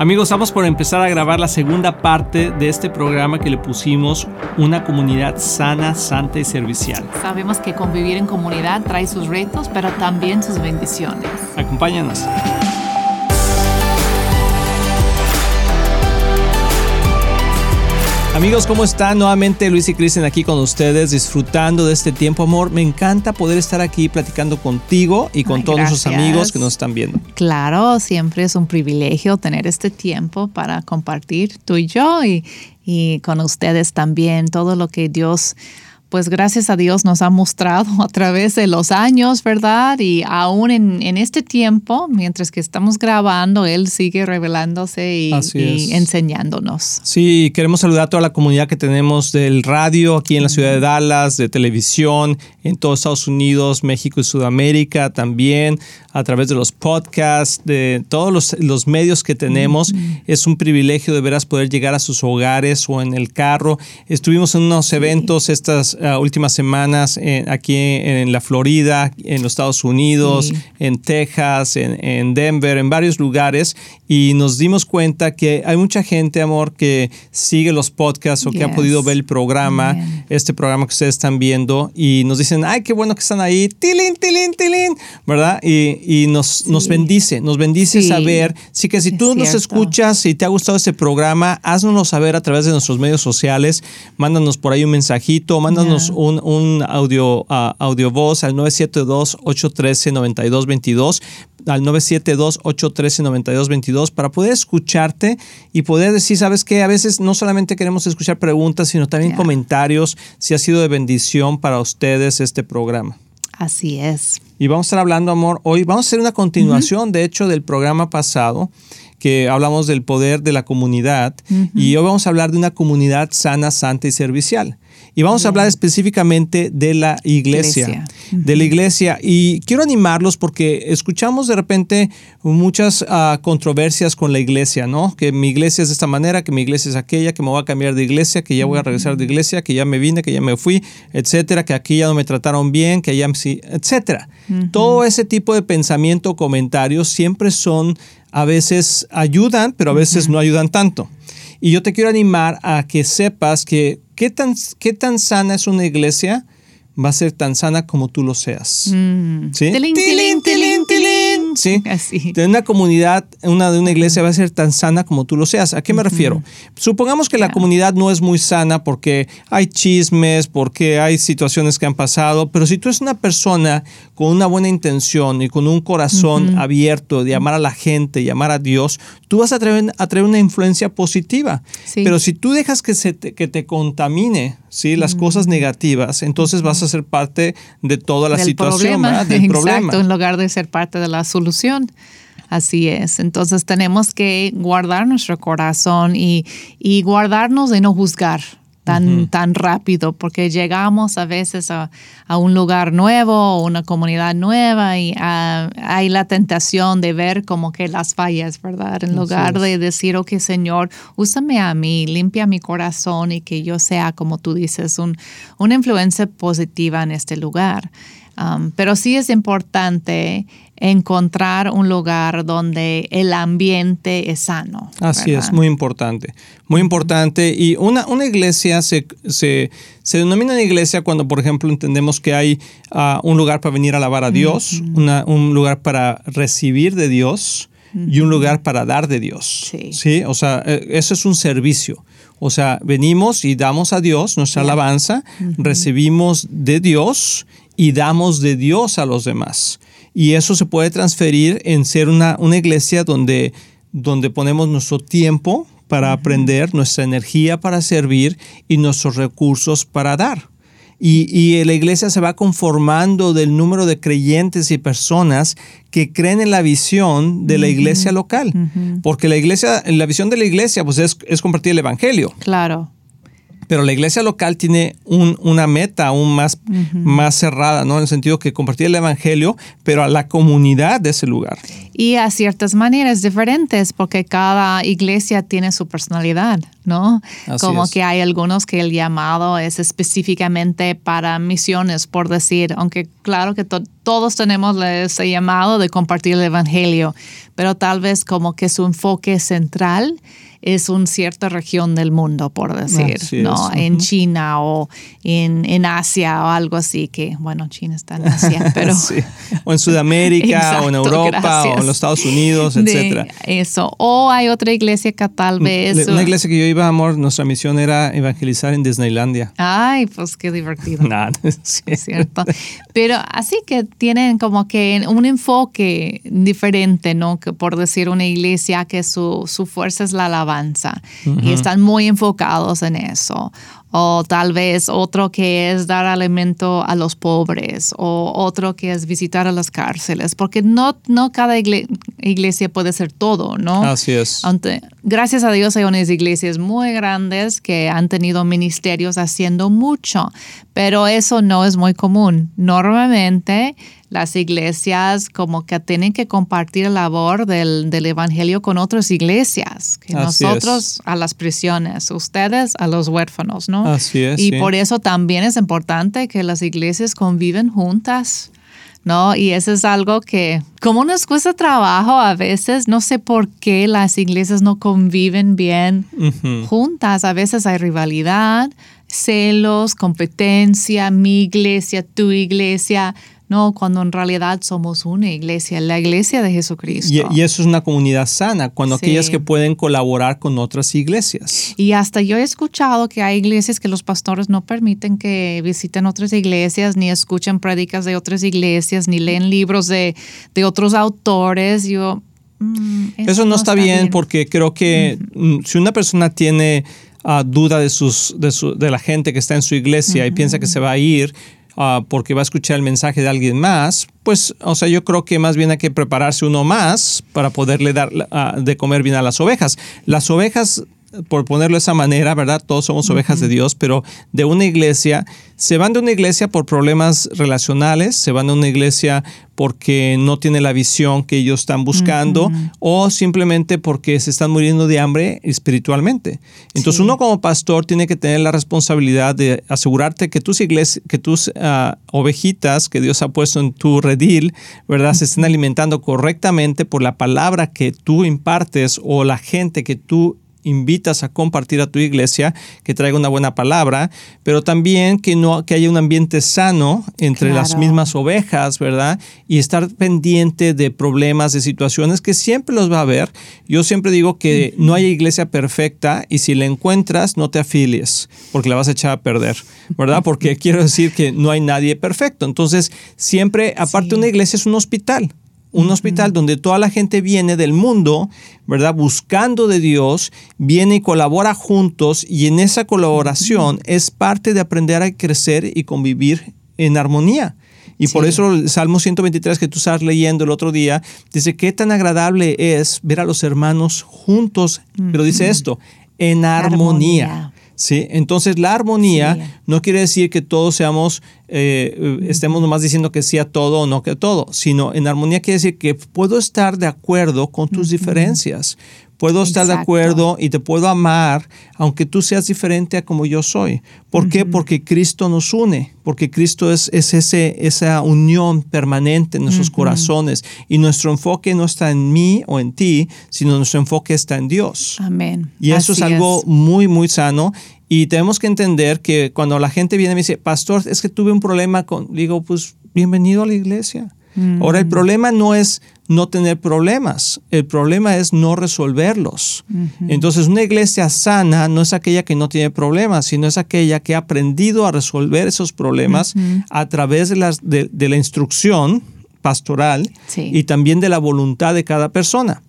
Amigos, estamos por empezar a grabar la segunda parte de este programa que le pusimos Una comunidad sana, santa y servicial. Sabemos que convivir en comunidad trae sus retos, pero también sus bendiciones. Acompáñanos. Amigos, ¿cómo están? Nuevamente Luis y Cristian aquí con ustedes, disfrutando de este tiempo, amor. Me encanta poder estar aquí platicando contigo y con Ay, todos nuestros gracias. amigos que nos están viendo. Claro, siempre es un privilegio tener este tiempo para compartir tú y yo y, y con ustedes también todo lo que Dios, pues gracias a Dios nos ha mostrado a través de los años, ¿verdad? Y aún en, en este tiempo, mientras que estamos grabando, Él sigue revelándose y, enseñándonos. Sí, queremos saludar a toda la comunidad que tenemos del radio aquí en la ciudad de Dallas, de televisión, en todos Estados Unidos, México y Sudamérica también, a través de los podcasts, de todos los, los medios que tenemos. Es un privilegio de veras poder llegar a sus hogares o en el carro. Estuvimos en unos eventos estas ah, últimas semanas en- aquí en la Florida, en los Estados Unidos, Sí. en Texas, en, en Denver, en varios lugares, y nos dimos cuenta que hay mucha gente, amor, que sigue los podcasts o que ha podido ver el programa, Amen. este programa que ustedes están viendo, y nos dicen, ay, qué bueno que están ahí, tilín, tilín, tilín, ¿verdad? Y, y nos, nos bendice, nos bendice Sí. saber. Así que si Es tú nos cierto. escuchas, si te ha gustado este programa, haznoslo saber a través de nuestros medios sociales, mándanos por ahí un mensajito, mándanos Un, un audio, audio voz al 972-813-9222, al 972-813-9222 para poder escucharte y poder decir, ¿sabes qué? A veces no solamente queremos escuchar preguntas, sino también comentarios, si ha sido de bendición para ustedes este programa. Así es. Y vamos a estar hablando, amor, hoy vamos a hacer una continuación, de hecho, del programa pasado, que hablamos del poder de la comunidad, y hoy vamos a hablar de una comunidad sana, santa y servicial. Y vamos a hablar específicamente de la iglesia, Iglesia. de la iglesia. Y quiero animarlos porque escuchamos de repente muchas ah, controversias con la iglesia, ¿no? Que mi iglesia es de esta manera, que mi iglesia es aquella, que me voy a cambiar de iglesia, que ya voy a regresar de iglesia, que ya me vine, que ya me fui, etcétera, que aquí ya no me trataron bien, que allá sí, etcétera. Todo ese tipo de pensamiento, comentarios siempre son, a veces ayudan, pero a veces no ayudan tanto. Y yo te quiero animar a que sepas que qué tan, qué tan sana es una iglesia va a ser tan sana como tú lo seas. Mm. ¿Sí? Tilín, tilín, tilín, tilín. Sí. Así. De una comunidad, una de una iglesia va a ser tan sana como tú lo seas. ¿A qué me refiero? Supongamos que la comunidad no es muy sana porque hay chismes, porque hay situaciones que han pasado, pero si tú eres una persona con una buena intención y con un corazón abierto de amar a la gente y amar a Dios, tú vas a traer, a traer una influencia positiva. Sí. Pero si tú dejas que, se te, que te contamine ¿sí? las cosas negativas, entonces vas a ser parte de toda la del situación, problema. ¿verdad? del Exacto, problema. en lugar de ser parte de la solución. Así es. Entonces tenemos que guardar nuestro corazón y, y guardarnos de no juzgar tan, tan rápido, porque llegamos a veces a, a un lugar nuevo o una comunidad nueva y ah, hay la tentación de ver como que las fallas, ¿verdad? En lugar de decir, ok, Señor, úsame a mí, limpia mi corazón y que yo sea, como tú dices, un, una influencia positiva en este lugar. Um, pero sí es importante encontrar un lugar donde el ambiente es sano. Así ¿verdad? es, muy importante. Muy importante. Y una, una iglesia se, se, se denomina una iglesia cuando, por ejemplo, entendemos que hay ah, un lugar para venir a alabar a Dios, una- un lugar para recibir de Dios y un lugar para dar de Dios. Sí. O sea, eh, eso es un servicio. O sea, venimos y damos a Dios nuestra alabanza, recibimos de Dios y damos de Dios a los demás. Y eso se puede transferir en ser una, una iglesia donde, donde ponemos nuestro tiempo para aprender, nuestra energía para servir y nuestros recursos para dar. Y, y la iglesia se va conformando del número de creyentes y personas que creen en la visión de la iglesia local. Porque la iglesia, la visión de la iglesia pues es, es compartir el evangelio. Claro. Pero la iglesia local tiene un- una meta aún más, más cerrada, ¿no? En el sentido que compartir el evangelio, pero a la comunidad de ese lugar. y a ciertas maneras diferentes, porque cada iglesia tiene su personalidad, ¿no? Como que hay algunos que el llamado es específicamente para misiones, por decir, aunque claro que todos tenemos ese llamado de compartir el Evangelio, pero tal vez como que su enfoque central es una cierta región del mundo, por decir, ¿no? En China o en, en, Asia o algo así, que bueno, China está en Asia, pero... O en Sudamérica, o en Europa, o en los Estados Unidos, etcétera. Eso. O hay otra iglesia que tal vez... Una iglesia que yo iba, amor, nuestra misión era evangelizar en Disneylandia. Ay, pues qué divertido. Sí. Es cierto. Pero así que tienen como que un enfoque diferente, ¿no? Que por decir una iglesia que su, su fuerza es la alabanza y están muy enfocados en eso. O tal vez otro que es dar alimento a los pobres o otro que es visitar a las cárceles, porque no, no cada iglesia puede ser todo, ¿no? Así es. gracias a Dios hay unas iglesias muy grandes que han tenido ministerios haciendo mucho, pero eso no es muy común. Normalmente las iglesias como que tienen que compartir la labor del, del evangelio con otras iglesias, que nosotros a las prisiones, ustedes a los huérfanos, ¿no? Así es. Y por eso también es importante que las iglesias conviven juntas. ¿no? Y eso es algo que, como nos cuesta trabajo a veces, no sé por qué las iglesias no conviven bien juntas. A veces hay rivalidad, celos, competencia, mi iglesia, tu iglesia. No, cuando en realidad somos una iglesia, la iglesia de Jesucristo. Y, eso es una comunidad sana, cuando aquellas que pueden colaborar con otras iglesias. Y hasta yo he escuchado que hay iglesias que los pastores no permiten que visiten otras iglesias, ni escuchen prédicas de otras iglesias, ni leen libros de, otros autores. Yo, mm, eso, no, está, bien, porque creo que mm, si una persona tiene ah, duda de, sus, de, su, de, la gente que está en su iglesia y piensa que se va a ir, Ah, porque va a escuchar el mensaje de alguien más, pues, o sea, yo creo que más bien hay que prepararse uno más para poderle dar ah, de comer bien a las ovejas. Las ovejas por ponerlo de esa manera, ¿verdad? Todos somos ovejas de Dios, pero de una iglesia, se van de una iglesia por problemas relacionales, se van de una iglesia porque no tiene la visión que ellos están buscando o simplemente porque se están muriendo de hambre espiritualmente. Entonces uno como pastor tiene que tener la responsabilidad de asegurarte que tus iglesias, que tus ah, ovejitas que Dios ha puesto en tu redil, ¿verdad? Se estén alimentando correctamente por la palabra que tú impartes o la gente que tú invitas a compartir a tu iglesia, que traiga una buena palabra, pero también que, no, que haya un ambiente sano entre las mismas ovejas, ¿verdad? Y estar pendiente de problemas, de situaciones que siempre los va a haber. Yo siempre digo que no hay iglesia perfecta y si la encuentras, no te afilies, porque la vas a echar a perder, ¿verdad? Porque quiero decir que no hay nadie perfecto. Entonces, siempre, aparte una iglesia es un hospital un hospital donde toda la gente viene del mundo, ¿verdad? Buscando de Dios, viene y colabora juntos y en esa colaboración es parte de aprender a crecer y convivir en armonía. Y por eso el Salmo 123 que tú estás leyendo el otro día, dice, qué tan agradable es ver a los hermanos juntos, pero dice esto, en armonía. ¿Sí? Entonces la armonía no quiere decir que todos seamos, eh, estemos nomás diciendo que sí a todo o no que a todo, sino en armonía quiere decir que puedo estar de acuerdo con tus diferencias. Puedo estar de acuerdo y te puedo amar aunque tú seas diferente a como yo soy. ¿Por qué? Porque Cristo nos une, porque Cristo es, es ese, esa unión permanente en nuestros corazones y nuestro enfoque no está en mí o en ti, sino nuestro enfoque está en Dios. Amén. Y eso es algo muy, muy sano y tenemos que entender que cuando la gente viene y me dice, pastor, es que tuve un problema con, digo, pues bienvenido a la iglesia. Ahora, el problema no es no tener problemas, el problema es no resolverlos. Entonces, una iglesia sana no es aquella que no tiene problemas, sino es aquella que ha aprendido a resolver esos problemas a través de, las, de, la instrucción pastoral y también de la voluntad de cada persona.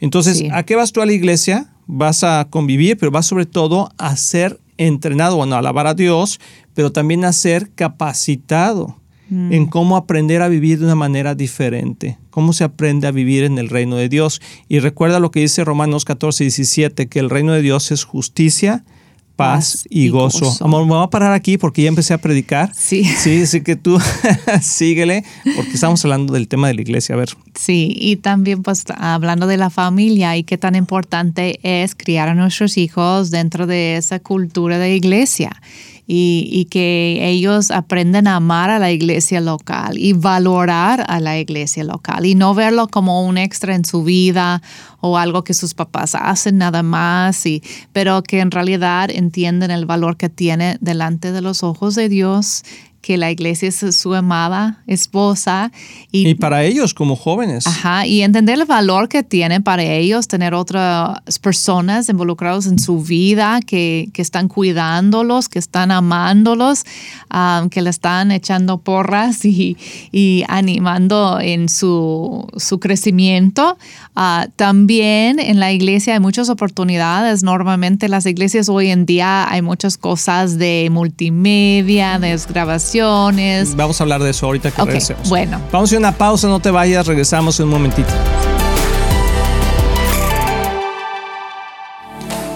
Entonces, ¿a qué vas tú a la iglesia? Vas a convivir, pero vas sobre todo a ser entrenado, bueno, a alabar a Dios, pero también a ser capacitado Mm. en cómo aprender a vivir de una manera diferente, cómo se aprende a vivir en el reino de Dios. Y recuerda lo que dice Romanos 14, 17, que el reino de Dios es justicia, paz y, gozo. Amor, me voy a parar aquí porque ya empecé a predicar. Sí. Sí, así que tú síguele porque estamos hablando del tema de la iglesia. A ver. Sí, y también pues hablando de la familia y qué tan importante es criar a nuestros hijos dentro de esa cultura de iglesia y, que ellos aprenden a amar a la iglesia local y valorar a la iglesia local y no verlo como un extra en su vida o algo que sus papás hacen nada más, y, pero que en realidad entienden el valor que tiene delante de los ojos de Dios que la iglesia es su amada esposa. Y, para ellos como jóvenes. Ajá, y entender el valor que tiene para ellos tener otras personas involucradas en su vida, que, que están cuidándolos, que están amándolos, um, que le están echando porras y, y animando en su, su crecimiento. Uh, también en la iglesia hay muchas oportunidades. Normalmente las iglesias hoy en día hay muchas cosas de multimedia, de grabación Vamos a hablar de eso ahorita que okay, Bueno. Vamos a una pausa, no te vayas, regresamos en un momentito.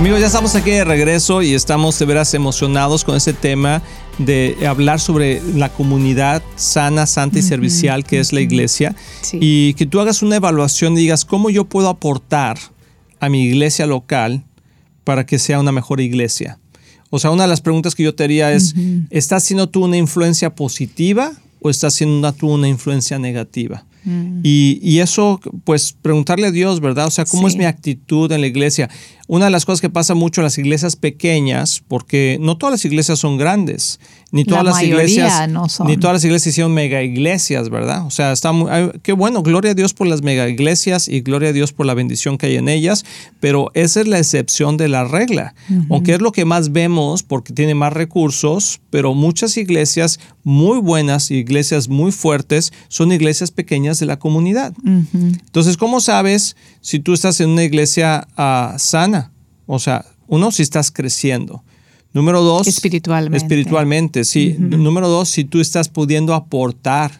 Amigos, ya estamos aquí de regreso y estamos de veras emocionados con este tema de hablar sobre la comunidad sana, santa y servicial que es la iglesia y que tú hagas una evaluación y digas cómo yo puedo aportar a mi iglesia local para que sea una mejor iglesia. O sea, una de las preguntas que yo te haría es, ¿estás siendo tú una influencia positiva o estás siendo tú una influencia negativa? Mm. Y, eso, pues preguntarle a Dios, ¿verdad? O sea, ¿cómo es mi actitud en la iglesia? Una de las cosas que pasa mucho en las iglesias pequeñas, porque no todas las iglesias son grandes, ni todas las iglesias, ni todas las iglesias hicieron mega iglesias, ¿verdad? O sea, está muy, qué bueno, gloria a Dios por las mega iglesias y gloria a Dios por la bendición que hay en ellas, pero esa es la excepción de la regla, aunque es lo que más vemos porque tiene más recursos, pero muchas iglesias muy buenas, iglesias muy fuertes, son iglesias pequeñas de la comunidad. Entonces, ¿cómo sabes si tú estás en una iglesia ah, sana? O sea, uno, si estás creciendo. Número dos. Espiritualmente. Espiritualmente, sí. Número dos, si tú estás pudiendo aportar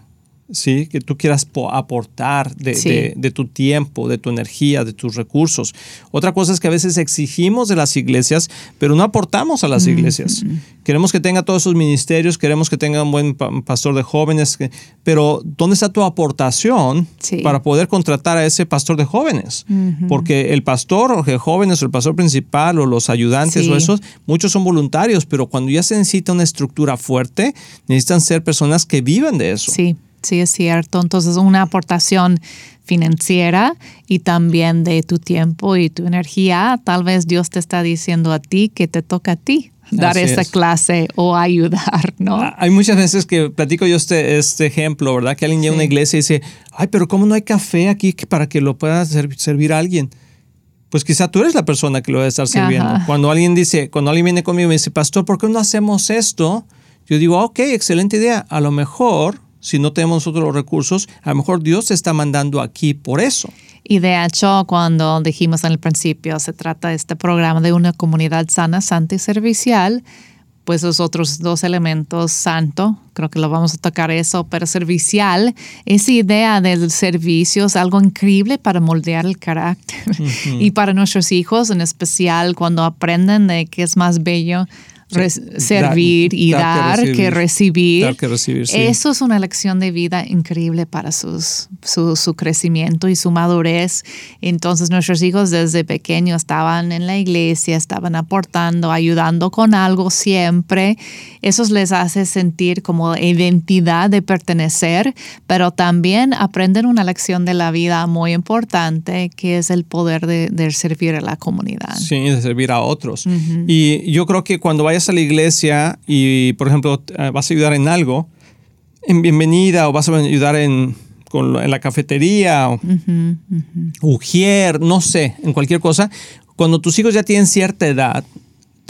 ¿sí? que tú quieras aportar de, tu tiempo, de tu energía, de tus recursos. Otra cosa es que a veces exigimos de las iglesias, pero no aportamos a las iglesias. Queremos que tenga todos esos ministerios, queremos que tenga un buen pastor de jóvenes, pero ¿dónde está tu aportación para poder contratar a ese pastor de jóvenes? Porque el pastor de jóvenes o el pastor principal o los ayudantes o esos, muchos son voluntarios, pero cuando ya se necesita una estructura fuerte, necesitan ser personas que vivan de eso. Sí. Sí, es cierto. Entonces, una aportación financiera y también de tu tiempo y tu energía. Tal vez Dios te está diciendo a ti que te toca a ti dar esa clase o ayudar, ¿no? Ah, hay muchas veces que platico yo este, este ejemplo, ¿verdad? Que alguien llega a una iglesia y dice, ay, pero ¿cómo no hay café aquí para que lo pueda servir a alguien? pues quizá tú eres la persona que lo debe estar sirviendo. Ajá. Cuando alguien dice, cuando alguien viene conmigo y me dice, pastor, ¿por qué no hacemos esto? Yo digo, ok, excelente idea. A lo mejor, si no tenemos nosotros los recursos, a lo mejor Dios te está mandando aquí por eso. Y de hecho, cuando dijimos en el principio, se trata de este programa de una comunidad sana, santa y servicial, pues los otros dos elementos, santo, creo que lo vamos a tocar eso, pero servicial, esa idea del servicio es algo increíble para moldear el carácter. Y para nuestros hijos, en especial, cuando aprenden de que es más bello servir y dar dar, que que recibir. Dar que recibir, sí. Eso es una lección de vida increíble para sus, su, su crecimiento y su madurez. Entonces nuestros hijos desde pequeños estaban en la iglesia, estaban aportando, ayudando con algo siempre. Eso les hace sentir como identidad de pertenecer, pero también aprenden una lección de la vida muy importante, que es el poder de, de servir a la comunidad. Sí, de servir a otros. Y yo creo que cuando vayas a la iglesia y, por ejemplo, eh, vas a ayudar en algo, en bienvenida o vas a ayudar en, con en la cafetería o ujier, no sé, en cualquier cosa, cuando tus hijos ya tienen cierta edad,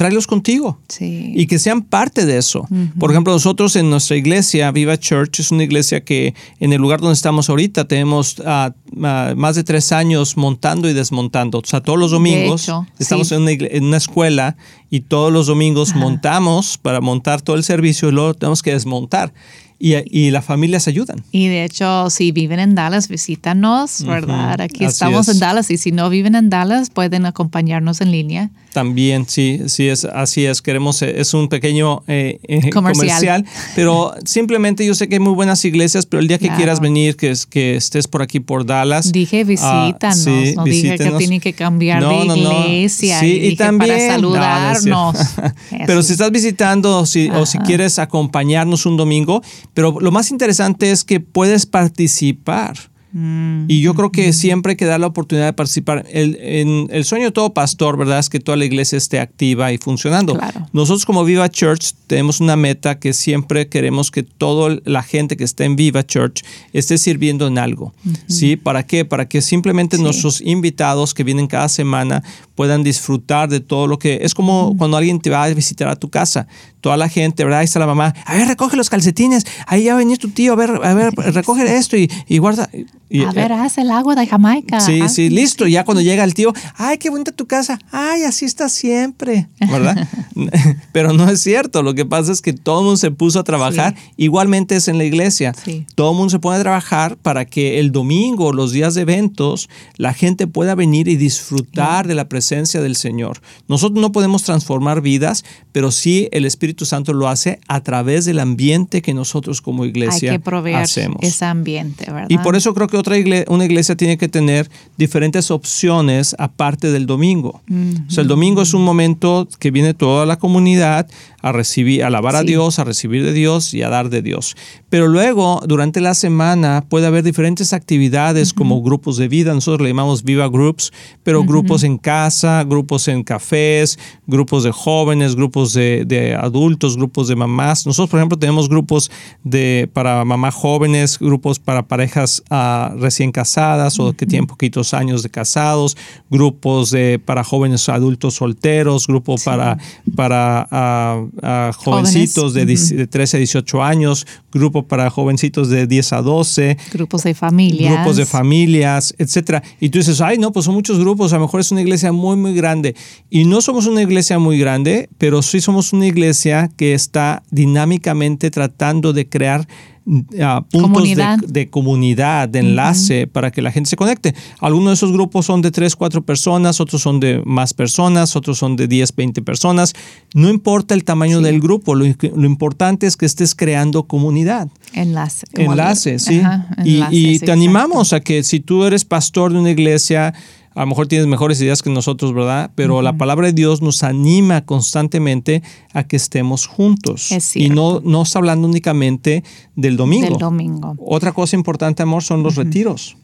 tráelos contigo. Sí. y que sean parte de eso. Por ejemplo, nosotros en nuestra iglesia, Viva Church, es una iglesia que en el lugar donde estamos ahorita tenemos ah, ah, más de tres años montando y desmontando. O sea, todos los domingos hecho, estamos sí. en, una, igle- en una escuela y todos los domingos montamos para montar todo el servicio y luego tenemos que desmontar. Y, y las familias ayudan. Y de hecho, si viven en Dallas, visítanos, ¿verdad? Aquí así estamos es. en Dallas y si no viven en Dallas, pueden acompañarnos en línea. También, sí, sí, es así es. Queremos, eh, es un pequeño eh, eh, Comercial. comercial. pero simplemente yo sé que hay muy buenas iglesias, pero el día que Claro. quieras venir, que, es- que estés por aquí por Dallas. Dije ah, visítanos, sí, no dije que visítenos. tienen que cambiar de iglesia, Sí, y y también para saludarnos. No, no pero si estás visitando si, o si quieres acompañarnos un domingo, pero lo más interesante es que puedes participar. Mm, Y yo creo que siempre hay que dar la oportunidad de participar. El, en- el sueño de todo pastor, ¿verdad? Es que toda la iglesia esté activa y funcionando. Claro. Nosotros como Viva Church tenemos una meta que siempre queremos que toda la gente que está en Viva Church esté sirviendo en algo. ¿Sí? ¿Para qué? Para que simplemente Sí. nuestros invitados que vienen cada semana puedan disfrutar de todo lo que... Es como cuando alguien te va a visitar a tu casa. Toda la gente, ¿verdad? Ahí está la mamá. A ver, recoge los calcetines. Ahí ya va a venir tu tío. A ver, a ver, recoge esto y, y guarda. Y- a ver, haz el agua de Jamaica. Sí, haz- sí, listo. Ya cuando llega el tío, ay, qué bonita tu casa. Ay, así está siempre, ¿verdad? Pero no es cierto. Lo que pasa es que todo el mundo se puso a trabajar. Igualmente es en la iglesia. Sí. Todo el mundo se pone a trabajar para que el domingo, los días de eventos, la gente pueda venir y disfrutar de la presencia del Señor. Nosotros no podemos transformar vidas, pero sí el Espíritu Santo lo hace a través del ambiente que nosotros como Hay iglesia que proveer hacemos. ese ambiente, ¿verdad? Y por eso creo que otra iglesia, una iglesia tiene que tener diferentes opciones aparte del domingo. O sea, el domingo es un momento que viene toda la comunidad a recibir, a alabar a. Dios, a recibir de Dios y a dar de Dios. Pero luego, durante la semana, puede haber diferentes actividades como grupos de vida. Nosotros le llamamos Viva Groups, pero grupos en casa, grupos en cafés, grupos de jóvenes, grupos de, de adultos, grupos de mamás. Nosotros, por ejemplo, tenemos grupos de para mamás jóvenes, grupos para parejas ah, recién casadas o que tienen poquitos años de casados, grupos de, para jóvenes adultos solteros, grupo para, para ah, jovencitos de, de 13 a 18 años, grupo para jovencitos de 10 a 12, Grupos de familias. grupos de familias, etcétera. Y tú dices, ay, no, pues son muchos grupos, a lo mejor es una iglesia muy, muy grande. Y no somos una iglesia muy grande, pero sí somos una iglesia que está dinámicamente tratando de crear puntos Comunidad. De, de comunidad, de enlace para que la gente se conecte. Algunos de esos grupos son de 3, 4 personas, otros son de más personas, otros son de 10, 20 personas. No importa el tamaño del grupo, lo, lo importante es que estés creando comunidad. Enlace. Enlace, sí. Ajá, y enlace, y sí, te animamos a que si tú eres pastor de una iglesia, a lo mejor tienes mejores ideas que nosotros, ¿verdad? Pero la palabra de Dios nos anima constantemente a que estemos juntos. Es y no, no está hablando únicamente del domingo. Del domingo. Otra cosa importante, amor, son los retiros.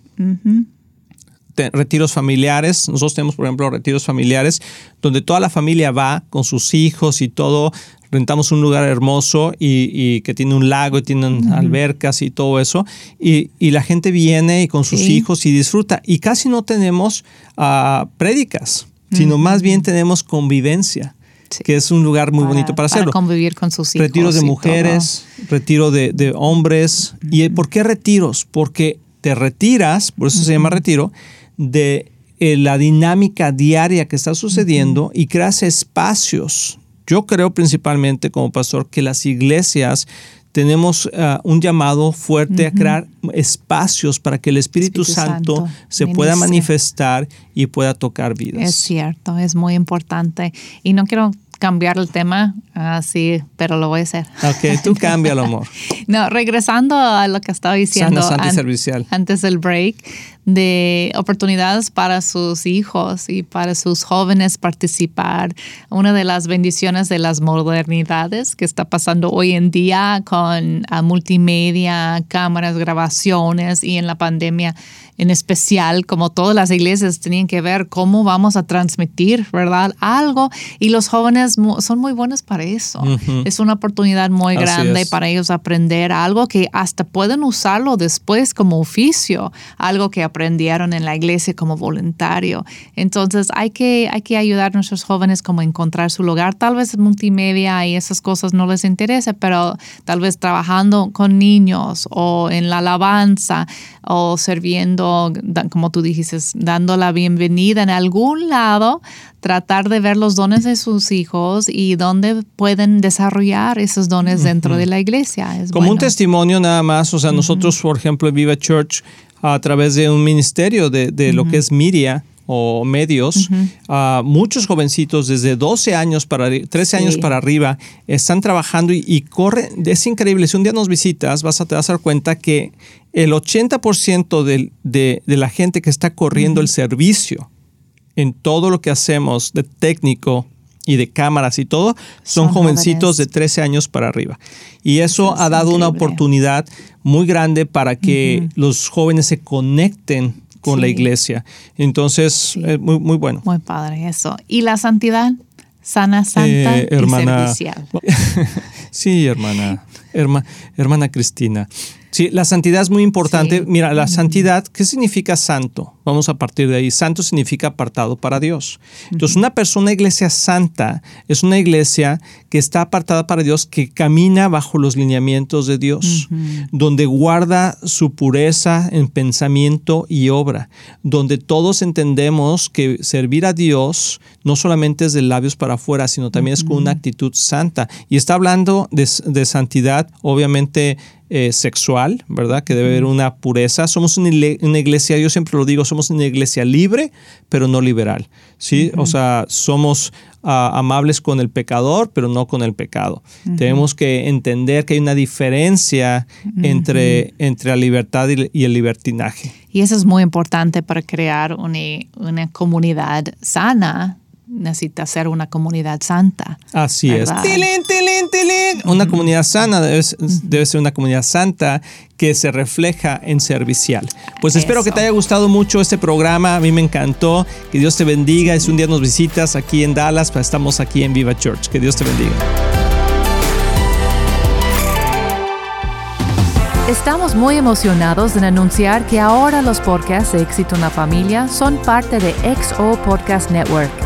Te- retiros familiares. Nosotros tenemos, por ejemplo, retiros familiares donde toda la familia va con sus hijos y todo, rentamos un lugar hermoso y, que tiene un lago y tienen albercas y todo eso. Y, la gente viene y con sus hijos y disfruta. Y casi no tenemos uh, prédicas, sino más bien tenemos convivencia. que es un lugar muy bonito para hacerlo. Para convivir con sus hijos. Retiros de mujeres, retiro de, hombres. ¿Y por qué retiros? Porque te retiras, por eso se llama retiro, de eh, la dinámica diaria que está sucediendo y creas espacios yo creo principalmente como pastor que las iglesias tenemos uh, un llamado fuerte a crear espacios para que el Espíritu, Santo, se pueda manifestar y pueda tocar vidas. Es cierto, es muy importante. Y no quiero cambiar el tema, así, pero lo voy a hacer. Ok, tú cámbialo, amor. no, regresando a lo que estaba diciendo antes del break, de oportunidades para sus hijos y para sus jóvenes participar. Una de las bendiciones de las modernidades que está pasando hoy en día con ah, multimedia, cámaras, grabaciones y en la pandemia en especial, como todas las iglesias tenían que ver cómo vamos a transmitir, ¿verdad? Algo. Y los jóvenes son muy buenos para eso. Es una oportunidad muy grande para ellos aprender algo que hasta pueden usarlo después como oficio, algo que aprendieron en la iglesia como voluntario. Entonces hay que, hay que ayudar a nuestros jóvenes como encontrar su lugar. Tal vez multimedia y esas cosas no les interese, pero tal vez trabajando con niños o en la alabanza o sirviendo como tú dijiste, dando la bienvenida en algún lado, tratar de ver los dones de sus hijos y dónde pueden desarrollar esos dones dentro de la iglesia. como un testimonio nada más, o sea, nosotros, por ejemplo, en Viva Church, a través de un ministerio de, de lo que es Miria, o medios, muchos jovencitos desde 12 años para 13 años para arriba están trabajando y, corren. Es increíble. Si un día nos visitas, vas a te vas a dar cuenta que el 80% de, de, la gente que está corriendo el servicio en todo lo que hacemos de técnico y de cámaras y todo, son, jovencitos de 13 años para arriba. Y eso, ha dado una oportunidad muy grande para que los jóvenes se conecten con la iglesia. Entonces, muy, muy bueno. Muy padre eso. ¿Y la santidad? Sana, santa eh, hermana, y sí, hermana, hermana Cristina. Sí, la santidad es muy importante. Mira, la santidad, ¿qué significa santo? Vamos a partir de ahí. Santo significa apartado para Dios. Entonces, una persona, iglesia santa, es una iglesia que está apartada para Dios, que camina bajo los lineamientos de Dios, donde guarda su pureza en pensamiento y obra, donde todos entendemos que servir a Dios no solamente es de labios para afuera, sino también es con una actitud santa. Y está hablando de, de santidad, obviamente, eh, sexual, ¿verdad? Que debe haber una pureza. Somos una, iglesia, yo siempre lo digo, somos una iglesia libre, pero no liberal, ¿sí? O sea, somos ah, amables con el pecador, pero no con el pecado. Tenemos que entender que hay una diferencia entre, entre la libertad y, el libertinaje. Y eso es muy importante para crear una, una comunidad sana necesita ser una comunidad santa. Así es. Una comunidad sana debe, ser una comunidad santa que se refleja en servicial. Pues espero que te haya gustado mucho este programa. A mí me encantó. Que Dios te bendiga. Si un día nos visitas aquí en Dallas, pues estamos aquí en Viva Church. Que Dios te bendiga. Estamos muy emocionados en anunciar que ahora los podcasts de Éxito en la Familia son parte de XO Podcast Network